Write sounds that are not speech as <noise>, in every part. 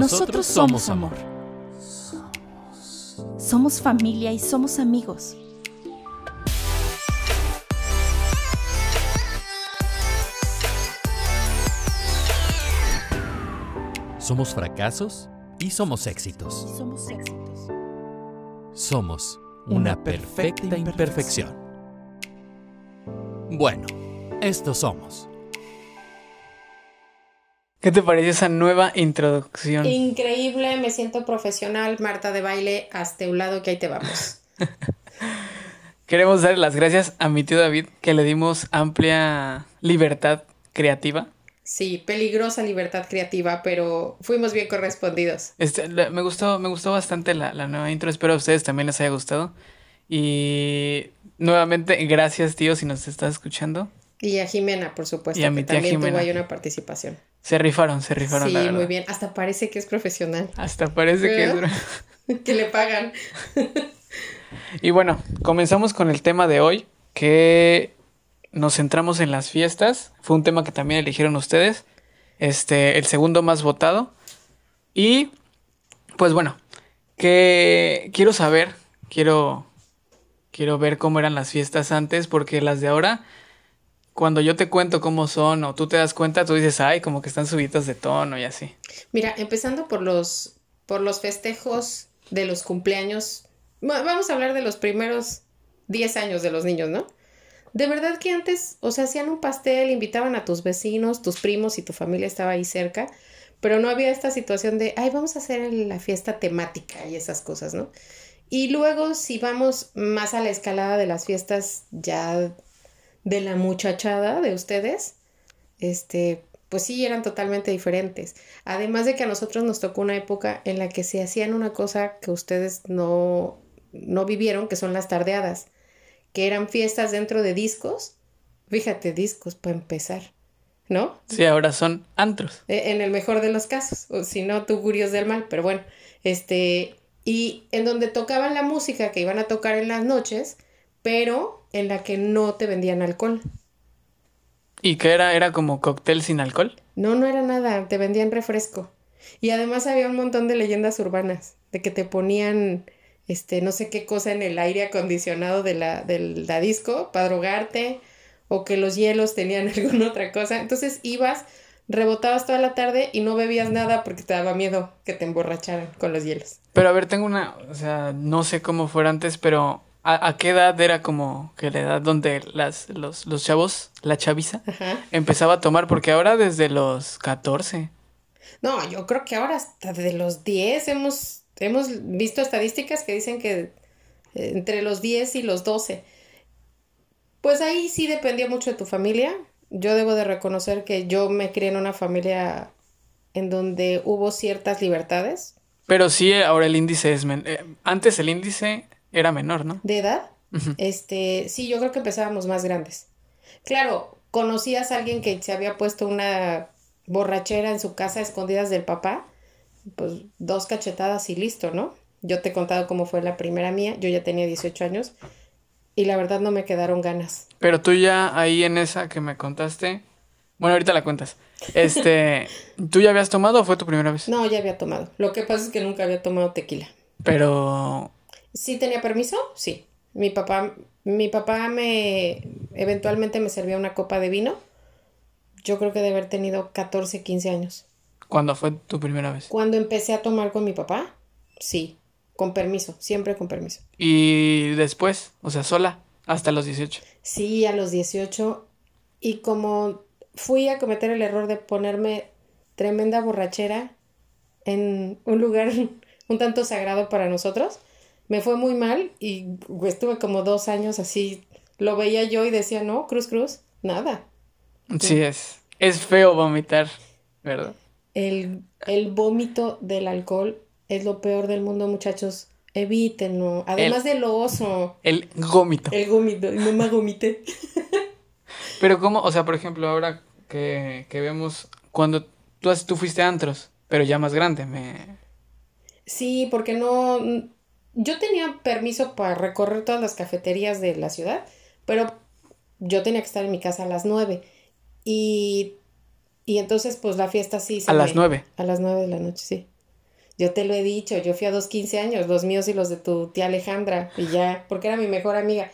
Nosotros somos amor. Somos familia y somos amigos. Somos fracasos y somos éxitos. Somos éxitos. Somos una perfecta imperfección. Bueno, estos somos. ¿Qué te parece esa nueva introducción? Increíble, me siento profesional, Marta de baile, hasta un lado que ahí te vamos. <laughs> Queremos dar las gracias a mi tío David que le dimos amplia libertad creativa. Sí, peligrosa libertad creativa, pero fuimos bien correspondidos. Este, me gustó, me gustó bastante la, la nueva intro, espero a ustedes también les haya gustado. Y nuevamente, gracias tío si nos estás escuchando. Y a Jimena, por supuesto, Y a que mi tía también Jimena. tuvo ahí una participación. Se rifaron, se rifaron. Sí, la muy bien. Hasta parece que es profesional. Hasta parece que es... <laughs> Que le pagan. <laughs> Y bueno, comenzamos con el tema de hoy, que nos centramos en las fiestas. Fue un tema que también eligieron ustedes. Este, el segundo más votado. Y, pues bueno, que quiero saber, quiero, quiero ver cómo eran las fiestas antes, porque las de ahora, cuando yo te cuento cómo son o tú te das cuenta, tú dices, ay, como que están subidas de tono y así. Mira, empezando por los, por los festejos de los cumpleaños. Va- Vamos a hablar de los primeros 10 años de los niños, ¿no? De verdad que antes, o sea, hacían un pastel, invitaban a tus vecinos, tus primos y tu familia estaba ahí cerca, pero no había esta situación de, ay, vamos a hacer la fiesta temática y esas cosas, ¿no? Y luego, si vamos más a la escalada de las fiestas ya de la muchachada de ustedes, este, pues sí, eran totalmente diferentes. Además de que a nosotros nos tocó una época en la que se hacían una cosa que ustedes no, no vivieron, que son las tardeadas, que eran fiestas dentro de discos. Fíjate, discos para empezar, ¿no? Sí, ahora son antros. E- En el mejor de los casos, o si no, tugurios del mal, pero bueno, este, y en donde tocaban la música que iban a tocar en las noches, pero en la que no te vendían alcohol. ¿Y que era? ¿Era como cóctel sin alcohol? No, no era nada, te vendían refresco. Y además había un montón de leyendas urbanas, de que te ponían, este, no sé qué cosa en el aire acondicionado de la, del la disco para drogarte, o que los hielos tenían <laughs> alguna otra cosa. Entonces ibas, rebotabas toda la tarde y no bebías nada porque te daba miedo que te emborracharan con los hielos. Pero a ver, tengo una, o sea, no sé cómo fuera antes, pero ¿a, a qué edad era como que la edad donde las, los, los chavos, la chaviza, Ajá. empezaba a tomar? Porque ahora desde los 14. No, yo creo que ahora hasta de los 10 hemos, hemos visto estadísticas que dicen que eh, entre los 10 y los 12. Pues ahí sí dependía mucho de tu familia. Yo debo de reconocer que yo me crié en una familia en donde hubo ciertas libertades Pero sí, ahora el índice es... eh, antes el índice era menor, ¿no? de edad. Este, sí, yo creo que empezábamos más grandes. Claro, conocías a alguien que se había puesto una borrachera en su casa a escondidas del papá, pues dos cachetadas y listo, ¿no? Yo te he contado cómo fue la primera mía, yo ya tenía 18 años y la verdad no me quedaron ganas. Pero tú ya ahí en esa que me contaste... Bueno, ahorita la cuentas. Este, <laughs> ¿tú ya habías tomado o fue tu primera vez? No, ya había tomado. Lo que pasa es que nunca había tomado tequila. Pero... ¿Sí tenía permiso? Sí. Mi papá, mi papá me eventualmente me servía una copa de vino. Yo creo que de haber tenido 14, 15 años. ¿Cuándo fue tu primera vez? Cuando empecé a tomar con mi papá, sí, con permiso, siempre con permiso. Y después, o sea, sola, hasta los 18. Sí, a los 18 y como fui a cometer el error de ponerme tremenda borrachera en un lugar <laughs> un tanto sagrado para nosotros, me fue muy mal y estuve como dos años así, lo veía yo y decía, no, cruz, cruz, nada. Sí, es. Es feo vomitar, ¿verdad? El, el vómito del alcohol es lo peor del mundo, muchachos. Evítenlo. Además de lo oso. El gómito. El vómito. No me vomité. <laughs> Pero cómo, o sea, por ejemplo, ahora que, que vemos cuando tú, tú fuiste a antros, pero ya más grande, me... Sí, porque no. Yo tenía permiso para recorrer todas las cafeterías de la ciudad, pero yo tenía que estar en mi casa a las nueve. Y, y entonces, pues la fiesta sí se A me- las nueve. A las nueve de la noche, sí. Yo te lo he dicho, yo fui a dos 15 años, los míos y los de tu tía Alejandra, y ya, porque era mi mejor amiga.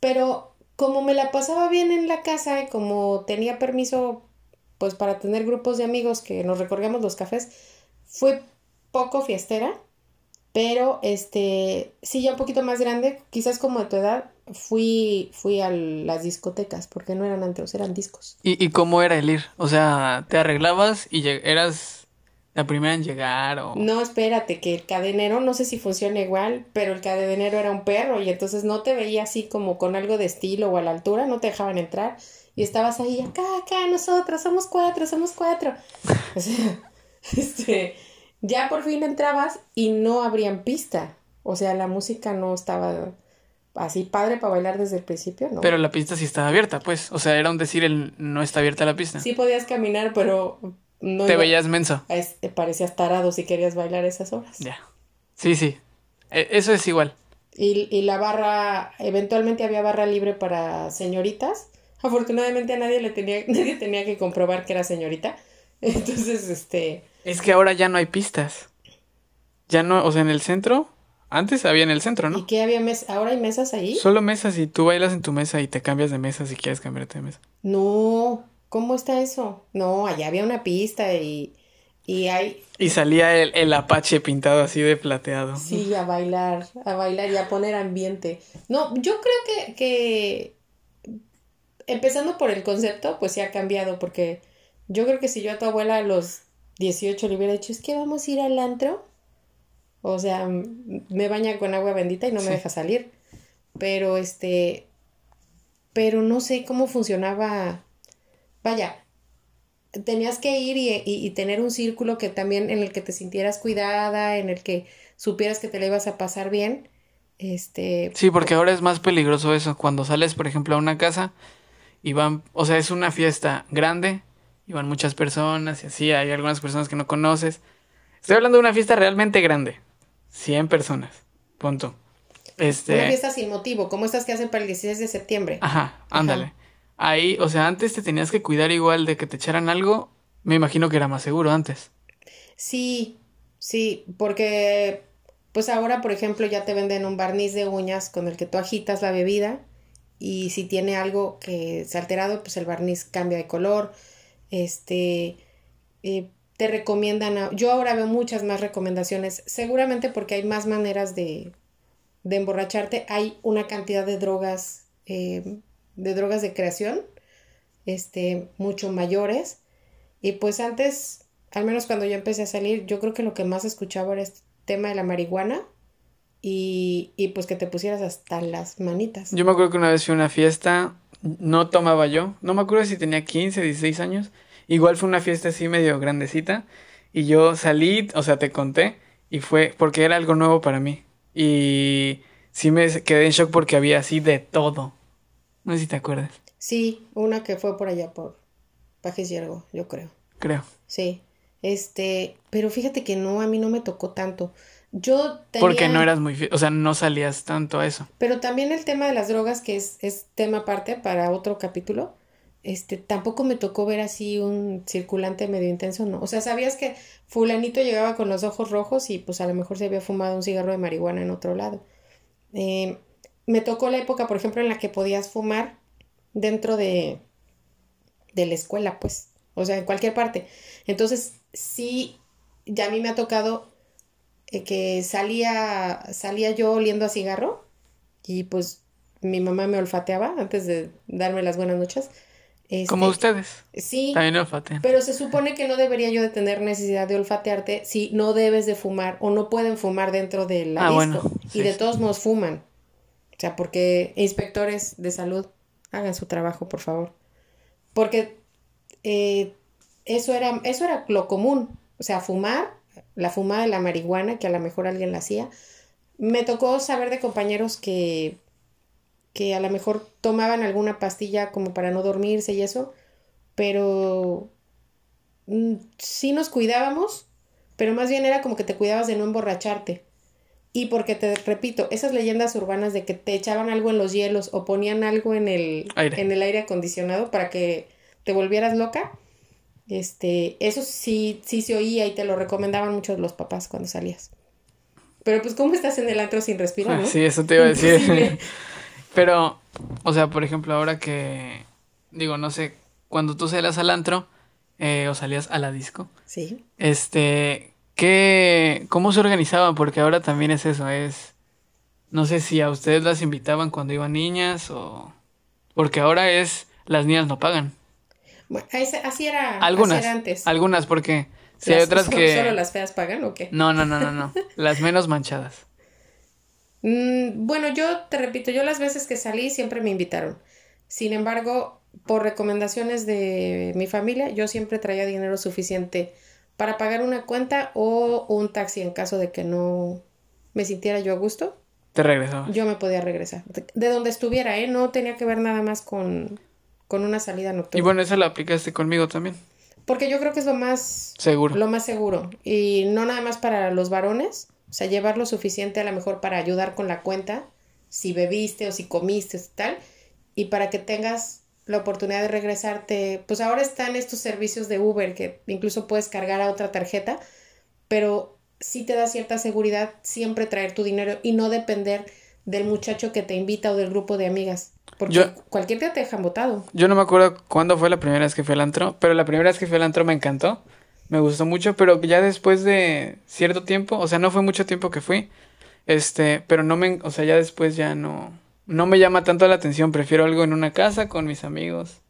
Pero como me la pasaba bien en la casa y como tenía permiso, pues para tener grupos de amigos que nos recorríamos los cafés, fue poco fiestera, pero este, sí, ya un poquito más grande, quizás como de tu edad, fui, fui a las discotecas, porque no eran antros, eran discos. ¿Y, ¿Y cómo era el ir? O sea, ¿te arreglabas y eras la primera en llegar o...? No, espérate, que el cadenero, no sé si funciona igual, pero el cadenero era un perro y entonces no te veía así como con algo de estilo o a la altura, no te dejaban entrar y estabas ahí, acá, acá, nosotros, somos cuatro, somos cuatro. <laughs> O sea, <laughs> este, ya por fin entrabas y no abrían pista. O sea, la música no estaba así padre para bailar desde el principio, ¿no? Pero la pista sí estaba abierta, pues. O sea, era un decir el no está abierta la pista. Sí podías caminar, pero no. Te veías menso. Te parecías tarado si querías bailar esas horas. Ya. Sí, sí. E, eso es igual. Y, y la barra, eventualmente había barra libre para señoritas. Afortunadamente a nadie le tenía, <laughs> nadie tenía que comprobar que era señorita. <laughs> Entonces, este. Es que ahora ya no hay pistas. Ya no, o sea, en el centro. Antes había en el centro, ¿no? ¿Y qué había mesas? ¿Ahora hay mesas ahí? Solo mesas y tú bailas en tu mesa y te cambias de mesa si quieres cambiarte de mesa. No, ¿cómo está eso? No, allá había una pista y, y hay... Y salía el, el apache pintado así de plateado. Sí, a bailar, a bailar y a poner ambiente. No, yo creo que, que empezando por el concepto, pues sí ha cambiado porque yo creo que si yo a tu abuela a los 18 le hubiera dicho, es que vamos a ir al antro, o sea, me baña con agua bendita y no me deja salir. Pero este, pero no sé cómo funcionaba. Vaya, tenías que ir y, y- y tener un círculo que también en el que te sintieras cuidada, en el que supieras que te la ibas a pasar bien. Este, Sí, porque ahora es más peligroso eso. Cuando sales, por ejemplo, a una casa y van, o sea, es una fiesta grande y van muchas personas y así, hay algunas personas que no conoces. Estoy hablando de una fiesta realmente grande. 100 personas. Punto. Este, una fiesta sin motivo, como estas que hacen para el 16 de septiembre. Ajá, ándale. Ahí, o sea, antes te tenías que cuidar igual de que te echaran algo. Me imagino que era más seguro antes. Sí, sí, porque pues ahora, por ejemplo, ya te venden un barniz de uñas con el que tú agitas la bebida y si tiene algo que se ha alterado, pues el barniz cambia de color. Este, eh, te recomiendan, a- yo ahora veo muchas más recomendaciones, seguramente porque hay más maneras de, de emborracharte, hay una cantidad de drogas, eh, de drogas de creación, este, mucho mayores. Y pues antes, al menos cuando yo empecé a salir, yo creo que lo que más escuchaba era este tema de la marihuana y, y pues que te pusieras hasta las manitas. Yo me acuerdo que una vez fui a una fiesta, no tomaba yo, no me acuerdo si tenía 15, 16 años, igual fue una fiesta así medio grandecita y yo salí, o sea, te conté y fue porque era algo nuevo para mí y sí me quedé en shock porque había así de todo. No sé si te acuerdas, Sí, una que fue por allá por Pajes Yergo, yo creo. creo. Sí. Este, pero fíjate que no, a mí no me tocó tanto. Yo tenía... Porque no eras muy, o sea, no salías tanto a eso. Pero también el tema de las drogas, que es, es tema aparte para otro capítulo, este, tampoco me tocó ver así un circulante medio intenso, ¿no? O sea, sabías que fulanito llegaba con los ojos rojos y pues a lo mejor se había fumado un cigarro de marihuana en otro lado. Eh, me tocó la época, por ejemplo, en la que podías fumar dentro de, de la escuela, pues, o sea, en cualquier parte. Entonces, sí, ya a mí me ha tocado eh, que salía, salía yo oliendo a cigarro y pues mi mamá me olfateaba antes de darme las buenas noches. Este, Como ustedes. Sí, También olfatean. pero se supone que no debería yo de tener necesidad de olfatearte si no debes de fumar o no pueden fumar dentro de la Ah, disco. bueno, y de sí. todos modos fuman. O sea, porque inspectores de salud hagan su trabajo, por favor. Porque eh, eso era, eso era lo común. O sea, fumar, la fumada de la marihuana, que a lo mejor alguien la hacía. Me tocó saber de compañeros que, que a lo mejor tomaban alguna pastilla como para no dormirse y eso, pero mm, sí nos cuidábamos, pero más bien era como que te cuidabas de no emborracharte. Y porque te repito, esas leyendas urbanas de que te echaban algo en los hielos o ponían algo en el Aire. en el aire acondicionado para que te volvieras loca, Este, eso sí, sí se oía y te lo recomendaban mucho los papás cuando salías. Pero pues, ¿cómo estás en el antro sin respirar? Ah, no? <laughs> Sí, eso te iba a decir. <laughs> Pero, o sea, por ejemplo, ahora que, digo, no sé, cuando tú salías al antro eh, o salías a la disco, Sí. este, ¿qué, cómo se organizaban? Porque ahora también es eso, es, no sé si a ustedes las invitaban cuando iban niñas o, porque ahora es, las niñas no pagan. Bueno, así era, Algunas, así era antes. algunas, porque si hay otras <laughs> que, ¿Solo las feas pagan o qué? no, no, no, no, no, <laughs> las menos manchadas. Mm, bueno, yo te repito, yo las veces que salí siempre me invitaron. Sin embargo, por recomendaciones de mi familia, yo siempre traía dinero suficiente para pagar una cuenta o un taxi en caso de que no me sintiera yo a gusto. Te regresaba. Yo me podía regresar. De donde estuviera, ¿eh? No tenía que ver nada más con, con una salida Y nocturna. bueno, eso lo aplicaste conmigo también, Porque yo creo que es lo más seguro. lo más seguro. Y no nada más para los varones, o sea, llevar lo suficiente a lo mejor para ayudar con la cuenta, si bebiste o si comiste y tal, y para que tengas la oportunidad de regresarte, pues ahora están estos servicios de Uber que incluso puedes cargar a otra tarjeta, pero sí te da cierta seguridad siempre traer tu dinero y no depender del muchacho que te invita o del grupo de amigas, porque Yo- cualquier día te dejan botado. Yo no me acuerdo cuándo fue la primera vez que fui al antro, pero la primera vez que fui al antro me encantó, me gustó mucho, pero ya después de cierto tiempo, o sea, no fue mucho tiempo que fui, este, pero no me, o sea, ya después ya no, no me llama tanto la atención, prefiero algo en una casa con mis amigos,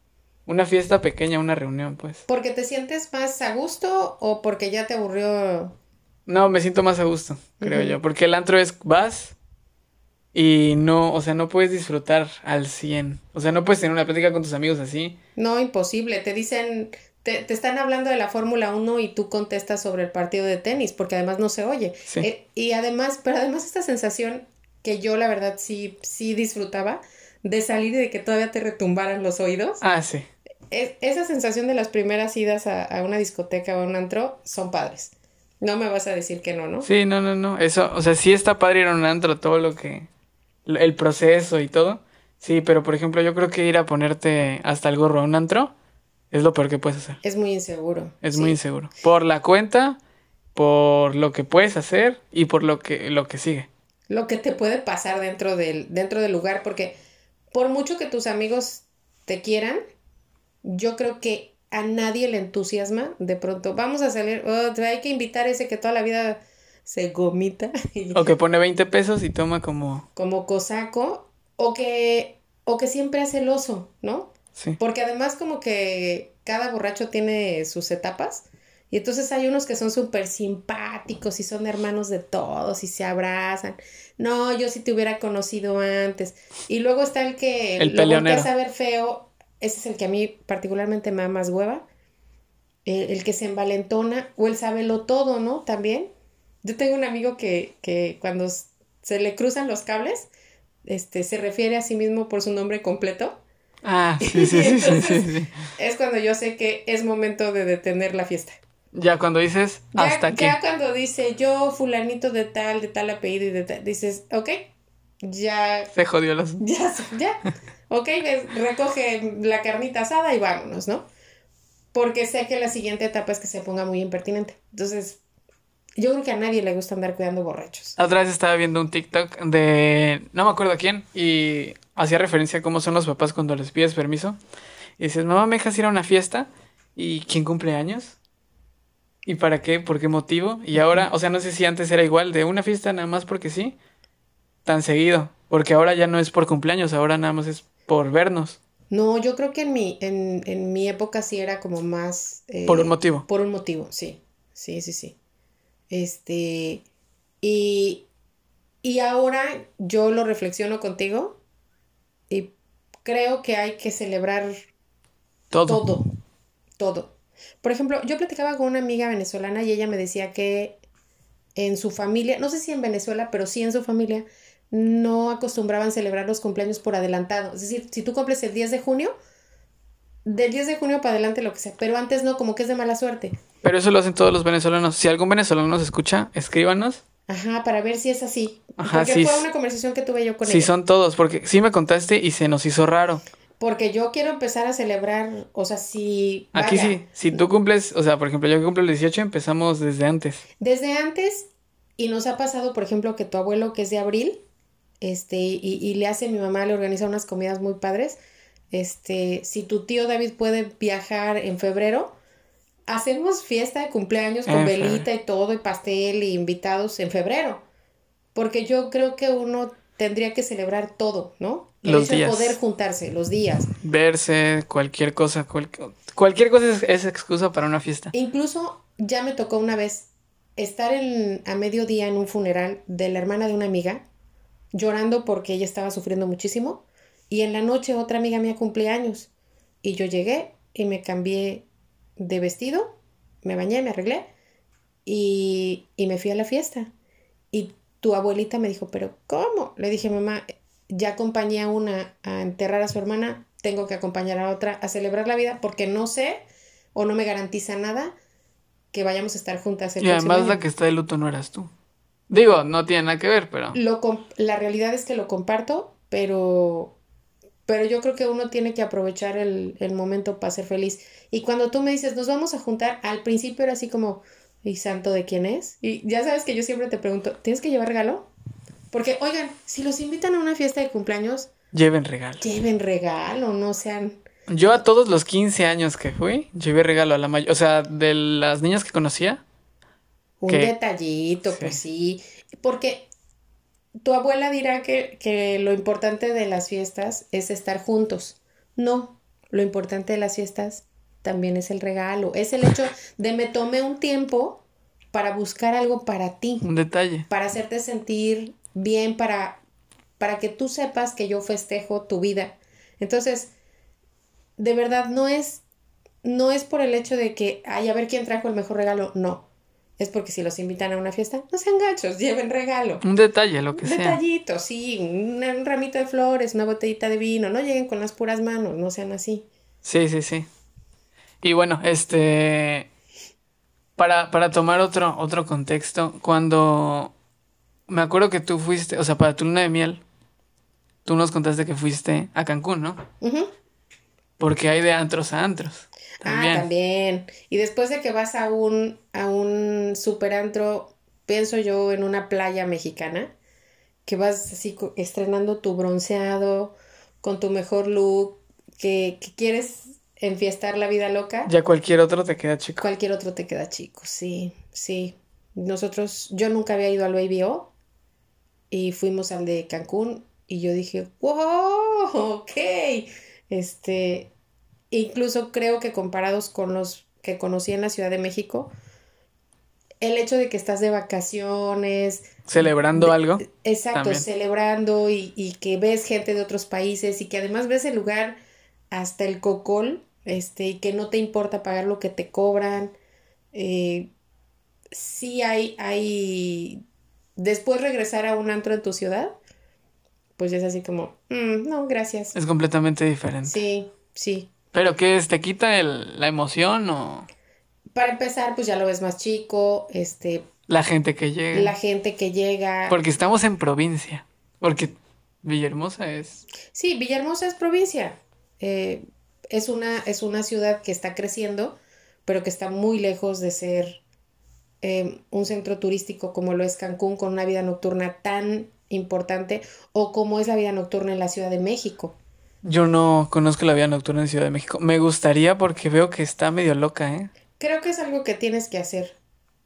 una fiesta pequeña, una reunión, pues. ¿Porque te sientes más a gusto o porque ya te aburrió No, me siento más a gusto, creo yo, porque el antro es, vas y no, o sea, no puedes disfrutar al 100, o sea, no puedes tener una plática con tus amigos así. No, imposible. Te dicen, te, te están hablando de la Fórmula 1 y tú contestas sobre el partido de tenis, porque además no se oye. Sí. Eh, y además, pero además esta sensación que yo la verdad sí, sí disfrutaba de salir y de que todavía te retumbaran los oídos. Ah, sí. Es- esa sensación de las primeras idas a, a una discoteca o a un antro son padres. No me vas a decir que no, ¿no? Sí, no, no, no. Eso, o sea, sí está padre ir a un antro, todo lo que. El proceso y todo. Sí, pero por ejemplo, yo creo que ir a ponerte hasta el gorro a un antro es lo peor que puedes hacer. Es muy inseguro. Es sí. muy inseguro. Por la cuenta, por lo que puedes hacer y por lo que, lo que sigue. lo que te puede pasar dentro del, dentro del lugar, porque por mucho que tus amigos te quieran, yo creo que a nadie le entusiasma de pronto, vamos a salir, oh, hay que invitar a ese que toda la vida se gomita <laughs> y- O que pone 20 pesos y toma como. como cosaco, o que, o que siempre hace el oso, ¿no? Sí. Porque además como que cada borracho tiene sus etapas. Y entonces hay unos que son súper simpáticos y son hermanos de todos y se abrazan. No, yo si te hubiera conocido antes. Y luego está el que El lo volteas a ver feo. Ese es el que a mí particularmente me da más hueva. El, el que se envalentona o el sabelo todo, ¿no? También. Yo tengo un amigo que, que cuando se le cruzan los cables, este, se refiere a sí mismo por su nombre completo. Ah, <laughs> sí, sí, sí, sí. Es cuando yo sé que es momento de detener la fiesta. Ya cuando dices Ya, hasta aquí. ya cuando dice yo fulanito de tal, de tal apellido y de tal, dices, ok, ya, Se jodió los. ya, ya, ok, recoge la carnita asada y vámonos, ¿no? Porque sé que la siguiente etapa es que se ponga muy impertinente. Entonces, yo creo que a nadie le gusta andar cuidando borrachos. Vez estaba viendo un TikTok de. No me acuerdo quién. Y hacía referencia a cómo son los papás cuando les pides permiso. Y dices, mamá, ¿me dejas ir a una fiesta? ¿Y quién cumple años? ¿Y para qué? ¿Por qué motivo? Y ahora, o sea, no sé si antes era igual, de una fiesta nada más porque sí. Tan seguido. Porque ahora ya no es por cumpleaños, ahora nada más es por vernos. No, yo creo que en mi, en, en mi época sí era como más... eh, Por un motivo. Por un motivo, sí. Sí, sí, sí. Este. Y. Y ahora yo lo reflexiono contigo. Y creo que hay que celebrar Todo. todo. Todo. Por ejemplo, yo platicaba con una amiga venezolana y ella me decía que en su familia, no sé si en Venezuela, pero sí en su familia, no acostumbraban celebrar los cumpleaños por adelantado. Es decir, si tú cumples el 10 de junio, del 10 de junio para adelante lo que sea, pero antes no, como que es de mala suerte. Pero eso lo hacen todos los venezolanos. Si algún venezolano nos escucha, escríbanos. Ajá, para ver si es así. Ajá, Porque sí, fue una conversación que tuve yo con Si ella. son todos, porque sí me contaste y se nos hizo raro. Porque yo quiero empezar a celebrar, o sea, si... Aquí sí, si tú cumples, o sea, por ejemplo, yo que cumplo el 18, empezamos desde antes. Desde antes, y nos ha pasado, por ejemplo, que tu abuelo, que es de abril, este, y, y le hace mi mamá, le organiza unas comidas muy padres. Este, si tu tío David puede viajar en febrero, hacemos fiesta de cumpleaños con velita y todo, y pastel y invitados en febrero. Porque yo creo que uno tendría que celebrar todo, ¿no? El Los hecho días. de poder juntarse, los días. Verse, cualquier cosa, cual- cualquier cosa es, es excusa para una fiesta. Incluso ya me tocó una vez estar en, a mediodía en un funeral de la hermana de una amiga, llorando porque ella estaba sufriendo muchísimo, y en la noche otra amiga mía cumplía años, y yo llegué y me cambié de vestido, me bañé, me arreglé, y, y me fui a la fiesta. Y tu abuelita me dijo, pero ¿cómo? Le dije, mamá, ya acompañé a una a enterrar a su hermana, tengo que acompañar a otra a celebrar la vida porque no sé o no me garantiza nada que vayamos a estar juntas el Y además año. la que está de luto no eras tú. Digo, no tiene nada que ver, pero... Lo la realidad es que lo comparto, pero, pero yo creo que uno tiene que aprovechar el, el momento para ser feliz. Y cuando tú me dices, nos vamos a juntar, al principio era así como, ¿y santo de quién es? Y ya sabes que yo siempre te pregunto, ¿tienes que llevar regalo? Porque, oigan, si los invitan a una fiesta de cumpleaños, Lleven regalo. lleven regalo, no sean... Yo a todos los 15 años que fui, llevé regalo a la mayoría. O sea, de las niñas que conocía, Un detallito, pues sí. Porque tu abuela dirá que, que lo importante de las fiestas es estar juntos. No, lo importante de las fiestas también es el regalo. Es el hecho de me tomé un tiempo para buscar algo para ti, un detalle. para hacerte sentir bien, para, para que tú sepas que yo festejo tu vida. Entonces, de verdad, no es, no es por el hecho de que, ay, a ver quién trajo el mejor regalo. No. Es porque si los invitan a una fiesta, no sean gachos, lleven regalo. Un detalle, lo que Un sea. detallito, sí, un, un ramito de flores, una botellita de vino. No lleguen con las puras manos, no sean así. Sí, sí, sí. Y bueno, este. Para, para tomar otro, otro contexto, cuando. Me acuerdo que tú fuiste, o sea, para tu luna de miel, tú nos contaste que fuiste a Cancún, ¿no? Porque hay de antros a antros. También. Ah, también. Y después de que vas a un, a un superantro, pienso yo en una playa mexicana, que vas así estrenando tu bronceado, con tu mejor look, que, que quieres enfiestar la vida loca, Ya cualquier otro te queda chico. cualquier otro te queda chico. Sí, sí. Nosotros, yo nunca había ido al Baby O y fuimos al de Cancún y yo dije, wow, ok. Este, incluso creo que comparados con los que conocí en la Ciudad de México, el hecho de que estás de vacaciones, Celebrando algo. exacto, También. celebrando y, y que ves gente de otros países y que además ves el lugar hasta el cocol, este, y que no te importa pagar lo que te cobran. Eh, sí hay, hay, después regresar a un antro en tu ciudad, pues es así como, "Mm, no, gracias. Es completamente diferente. Sí, sí. ¿Pero qué es? ¿Te quita el- la emoción o Para empezar, pues ya lo ves más chico, este, la gente que llega? la gente que llega. Porque estamos en provincia. Porque Villahermosa es. Sí, Villahermosa es provincia. Eh, es una, es una ciudad que está creciendo, pero que está muy lejos de ser eh, un centro turístico como lo es Cancún, con una vida nocturna tan importante, o como es la vida nocturna en la Ciudad de México. Yo no conozco la vida nocturna en Ciudad de México. Me gustaría porque veo que está medio loca, ¿eh? Creo que es algo que tienes que hacer.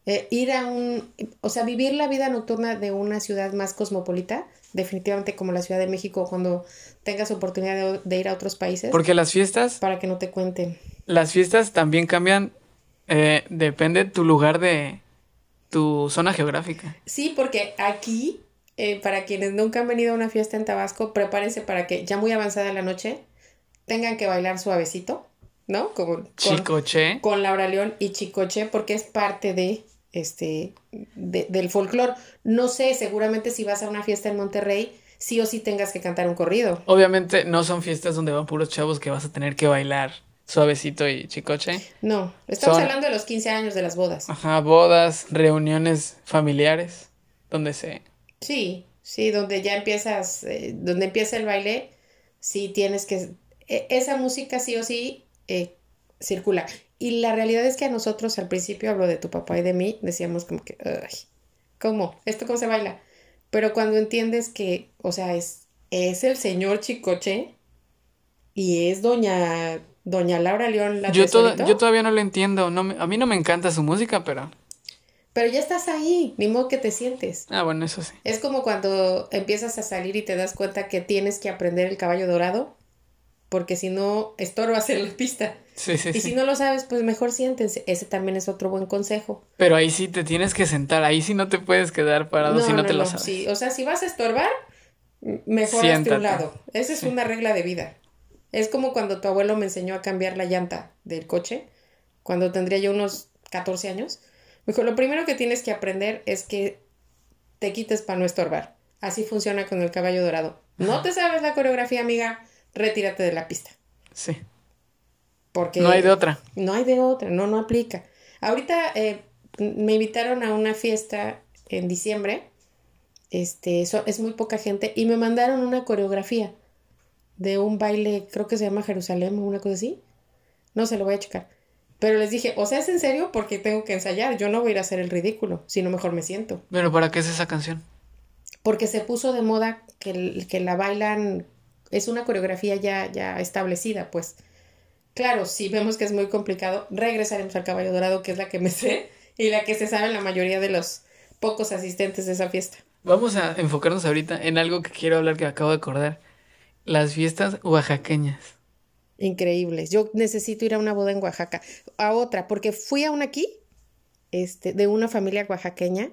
Eh, ir a un, o sea, vivir la vida nocturna de una ciudad más cosmopolita, definitivamente como la Ciudad de México, cuando tengas oportunidad de, de ir a otros países, Porque las fiestas, para que no te cuenten. las fiestas también cambian. eh, depende tu lugar de tu zona geográfica. Sí, porque aquí, eh, para quienes nunca han venido a una fiesta en Tabasco, prepárense para que ya muy avanzada la noche tengan que bailar suavecito, ¿no? Como con, Chicoche. con Laura León y Chicoche, porque es parte de este de- del folclore. No sé, seguramente si vas a una fiesta en Monterrey, sí o sí tengas que cantar un corrido. Obviamente no son fiestas donde van puros chavos que vas a tener que bailar suavecito y chicoche. No, estamos Son- hablando de los 15 años de las bodas. Ajá, bodas, reuniones familiares, donde se... Sí, sí, donde ya empiezas, eh, donde empieza el baile, sí tienes que e- esa música sí o sí eh, circula. Y la realidad es que a nosotros al principio, hablo de tu papá y de mí, decíamos como que, "Ay, ¿cómo? ¿Esto cómo se baila? Pero cuando entiendes que, o sea, es, es el señor Chicoche y es doña, doña Laura León la Yo, toda- yo todavía no lo entiendo. No a mí no me encanta su música, pero... pero ya estás ahí, ni modo que te sientes. Ah, bueno, eso sí. Es como cuando empiezas a salir y te das cuenta que tienes que aprender el caballo dorado, porque si no, estorbas en la pista. Sí, sí, Y sí. si no lo sabes, pues mejor siéntense. Ese también es otro buen consejo. Pero ahí sí te tienes que sentar. Ahí sí no te puedes quedar parado si no, te lo sabes. sí. O sea, si vas a estorbar, mejor hazte un lado. Esa es una regla de vida. Es como cuando tu abuelo me enseñó a cambiar la llanta del coche, cuando tendría yo unos 14 años. Me dijo, lo primero que tienes que aprender es que te quites para no estorbar. Así funciona con el caballo dorado. No te sabes la coreografía, amiga, retírate de la pista. Sí. Porque No hay de otra. no hay de otra, no, no aplica. Ahorita eh, me invitaron a una fiesta en diciembre. Este, so- es muy poca gente. Y me mandaron una coreografía de un baile, creo que se llama Jerusalén o una cosa así. No se lo voy a checar. Pero les dije, o sea, es en serio porque tengo que ensayar. Yo no voy a ir a hacer el ridículo, sino mejor me siento. Pero ¿para qué es esa canción? Porque se puso de moda que, que la bailan, es una coreografía ya, ya establecida, pues. Claro, si vemos que es muy complicado, regresaremos al caballo dorado, que es la que me sé y la que se sabe la mayoría de los pocos asistentes de esa fiesta. Vamos a enfocarnos ahorita en algo que quiero hablar que acabo de acordar. Las fiestas oaxaqueñas. Increíbles. Yo necesito ir a una boda en Oaxaca, a otra, porque fui a una aquí, este, de una familia oaxaqueña,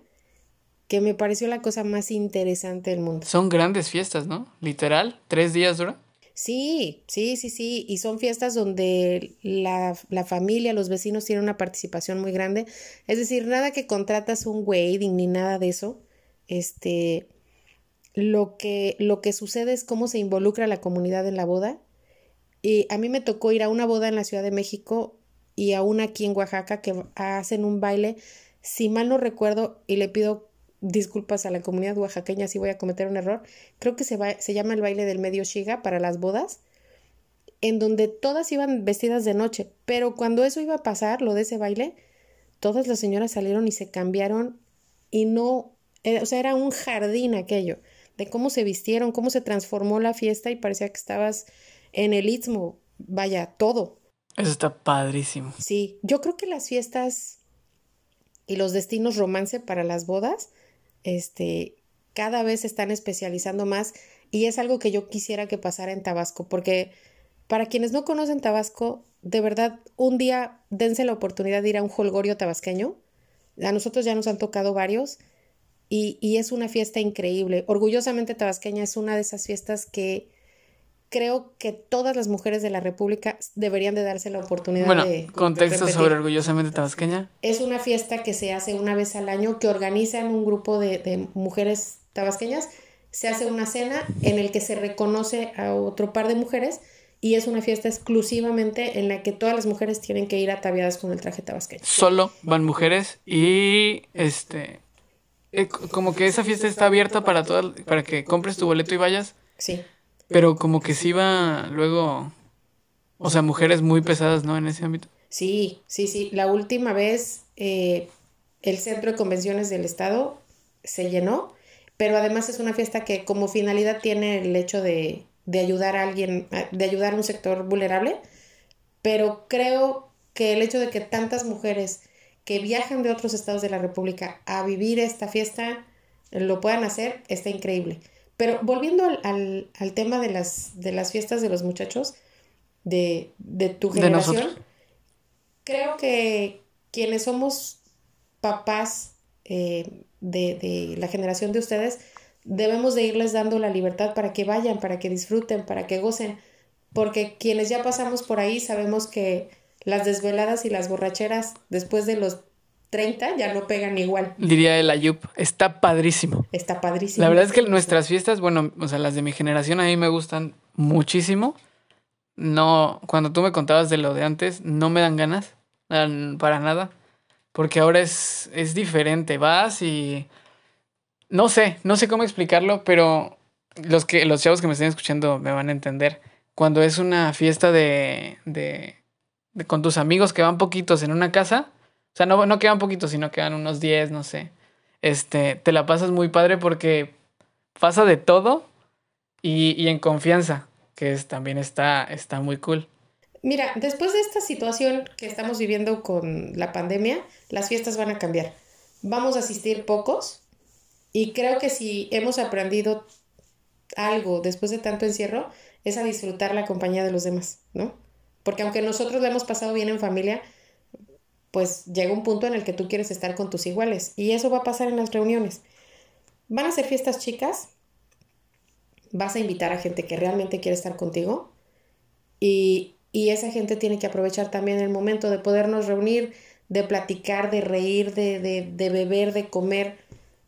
que me pareció la cosa más interesante del mundo. Son grandes fiestas, ¿no? Literal, tres días dura. Sí, sí, sí, sí. Y son fiestas donde la, la familia, los vecinos tienen una participación muy grande. Es decir, nada que contratas un wedding ni nada de eso. Este, lo que, lo que sucede es cómo se involucra la comunidad en la boda. Y a mí me tocó ir a una boda en la Ciudad de México y a una aquí en Oaxaca que hacen un baile. Si mal no recuerdo, y le pido disculpas a la comunidad oaxaqueña si voy a cometer un error, creo que se, va, se llama el baile del medio shiga para las bodas, en donde todas iban vestidas de noche, pero cuando eso iba a pasar, lo de ese baile, todas las señoras salieron y se cambiaron y no, eh, o sea, era un jardín aquello, de cómo se vistieron, cómo se transformó la fiesta y parecía que estabas en el istmo, vaya, todo. Eso está padrísimo. Sí, yo creo que las fiestas y los destinos romance para las bodas, este, cada vez se están especializando más y es algo que yo quisiera que pasara en Tabasco, porque para quienes no conocen Tabasco, de verdad, un día dense la oportunidad de ir a un holgorio tabasqueño. A nosotros ya nos han tocado varios y, y es una fiesta increíble. Orgullosamente tabasqueña es una de esas fiestas que creo que todas las mujeres de la República deberían de darse la oportunidad Bueno, de... contexto sobre orgullosamente tabasqueña. Es una fiesta que se hace una vez al año, que organizan un grupo de, de mujeres tabasqueñas. Se hace una cena en el que se reconoce a otro par de mujeres y es una fiesta exclusivamente en la que todas las mujeres tienen que ir ataviadas con el traje tabasqueño. Solo van mujeres y este eh, como que esa fiesta está abierta para todas para que compres tu boleto y vayas, Sí. Pero como que sí va luego o sea, mujeres muy pesadas, ¿no? En ese ámbito. Sí, sí, sí. La última vez eh, el centro de convenciones del estado se llenó, pero además es una fiesta que como finalidad tiene el hecho de, de ayudar a alguien, de ayudar a un sector vulnerable, pero creo que el hecho de que tantas mujeres que viajan de otros estados de la República a vivir esta fiesta lo puedan hacer, está increíble. Pero volviendo al, al, al tema de las, de las fiestas de los muchachos, de, de tu generación, creo que quienes somos papás eh, de, de la generación de ustedes, debemos de irles dando la libertad para que vayan, para que disfruten, para que gocen, porque quienes ya pasamos por ahí sabemos que las desveladas y las borracheras después de los 30 ya no pegan igual. Diría el Ayup, está padrísimo. Está padrísimo. La verdad es que nuestras fiestas, bueno, o sea, las de mi generación a mí me gustan muchísimo. No, cuando tú me contabas de lo de antes, no me dan ganas ah, para nada, porque ahora es, es diferente, vas y no sé, no sé cómo explicarlo, pero los que los chavos que me estén escuchando me van a entender. cuando es una fiesta de, de, de con tus amigos que van poquitos en una casa, o sea, no, no quedan poquitos, sino quedan unos 10, no sé. Este, te la pasas muy padre porque pasa de todo y, y en confianza, que es, también está, está muy cool. Mira, después de esta situación que estamos viviendo con la pandemia, las fiestas van a cambiar. Vamos a asistir pocos y creo que si hemos aprendido algo después de tanto encierro, es a disfrutar la compañía de los demás, ¿no? Porque aunque nosotros lo hemos pasado bien en familia, pues llega un punto en el que tú quieres estar con tus iguales y eso va a pasar en las reuniones. Van a ser fiestas chicas, vas a invitar a gente que realmente quiere estar contigo y, y esa gente tiene que aprovechar también el momento de podernos reunir, de platicar, de reír, de, de, de beber, de comer,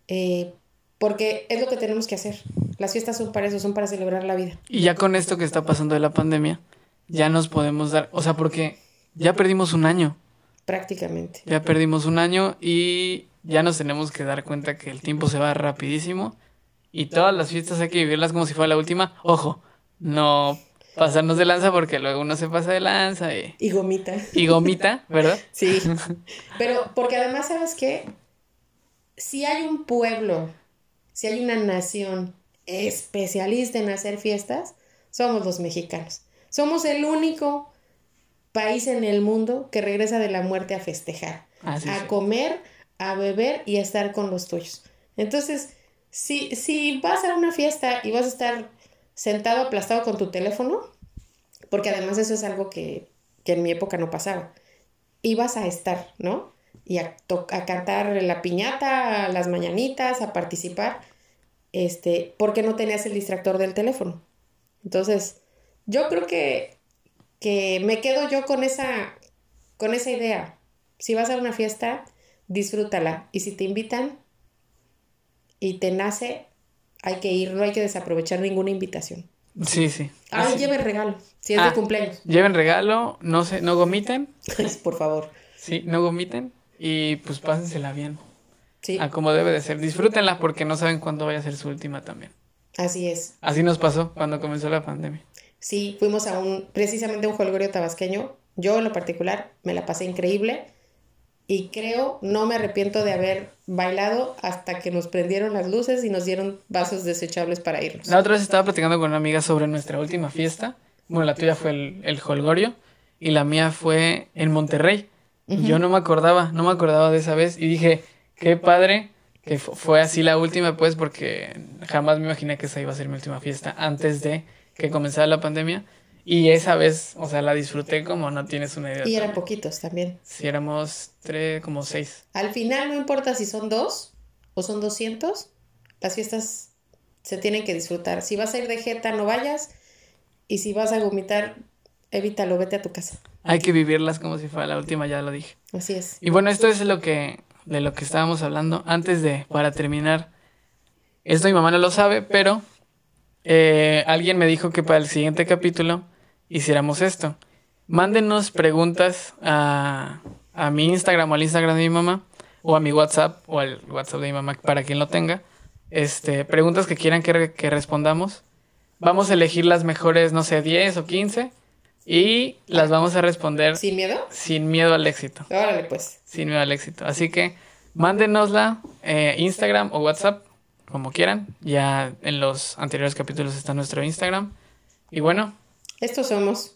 eh, porque es lo que tenemos que hacer. Las fiestas son para eso, son para celebrar la vida. Y ya con esto que está pasando de la pandemia, ya nos podemos dar, o sea, porque ya perdimos un año, Prácticamente. ya perdimos un año y ya nos tenemos que dar cuenta que el tiempo se va rapidísimo y todas las fiestas hay que vivirlas como si fuera la última. Ojo, no pasarnos de lanza porque luego uno se pasa de lanza y, Y gomita. y gomita, ¿verdad? <laughs> Sí. <laughs> Pero porque además, ¿sabes qué? Si hay un pueblo, si hay una nación especialista en hacer fiestas, somos los mexicanos. Somos el único país en el mundo que regresa de la muerte a festejar, Así a comer, a beber y a estar con los tuyos. Entonces, si, si vas a una fiesta y vas a estar sentado aplastado con tu teléfono, porque además eso es algo que, que en mi época no pasaba, ibas a estar, ¿no? Y a, a cantar la piñata, a las mañanitas, a participar, este, porque no tenías el distractor del teléfono. Entonces, yo creo que, que me quedo yo con esa, con esa idea. Si vas a una fiesta, disfrútala. Y si te invitan y te nace, hay que ir, no hay que desaprovechar ninguna invitación. Sí, sí. Ay, Así. lleve regalo, si es Ah. de cumpleaños. Lleven regalo, no se, no gomiten, <laughs> Por favor. sí, no gomiten y pues pásensela bien. Sí, A como debe de ser. Disfrútenla porque no saben cuándo vaya a ser su última también. así es. Así nos pasó cuando comenzó la pandemia. Sí, fuimos a un, precisamente a un jolgorio tabasqueño. Yo en lo particular me la pasé increíble y creo, no me arrepiento de haber bailado hasta que nos prendieron las luces y nos dieron vasos desechables para irnos. La otra vez estaba platicando con una amiga sobre nuestra última fiesta. Bueno, la tuya fue el, el Holgorio y la mía fue en Monterrey. Yo no me acordaba, no me acordaba de esa vez y dije, qué padre que fu- fue así la última, pues, porque jamás me imaginé que esa iba a ser mi última fiesta antes de que comenzara la pandemia. Y esa vez, o sea, la disfruté como no tienes una idea. Y eran poquitos también. Si éramos tres, como seis. Al final no importa si son dos o son 200, las fiestas se tienen que disfrutar. Si vas a ir de jeta, no vayas. Y si vas a vomitar, evítalo, vete a tu casa. Hay que vivirlas como si fuera la última, ya lo dije. Así es. Y bueno, esto es lo que, de lo que estábamos hablando. Antes de, para terminar, esto mi mamá no lo sabe, pero eh, alguien me dijo que para el siguiente capítulo hiciéramos esto. Mándenos preguntas a, a mi Instagram o al Instagram de mi mamá, o a mi WhatsApp o al WhatsApp de mi mamá para quien lo tenga. Este, preguntas que quieran que, re- que respondamos. Vamos a elegir las mejores, no sé, 10 o 15 y las vamos a responder ¿Sin miedo? sin miedo al éxito Órale, pues. sin miedo al éxito. Así que mándenosla eh, Instagram o WhatsApp, como quieran. Ya en los anteriores capítulos está nuestro Instagram. Y bueno, Estos somos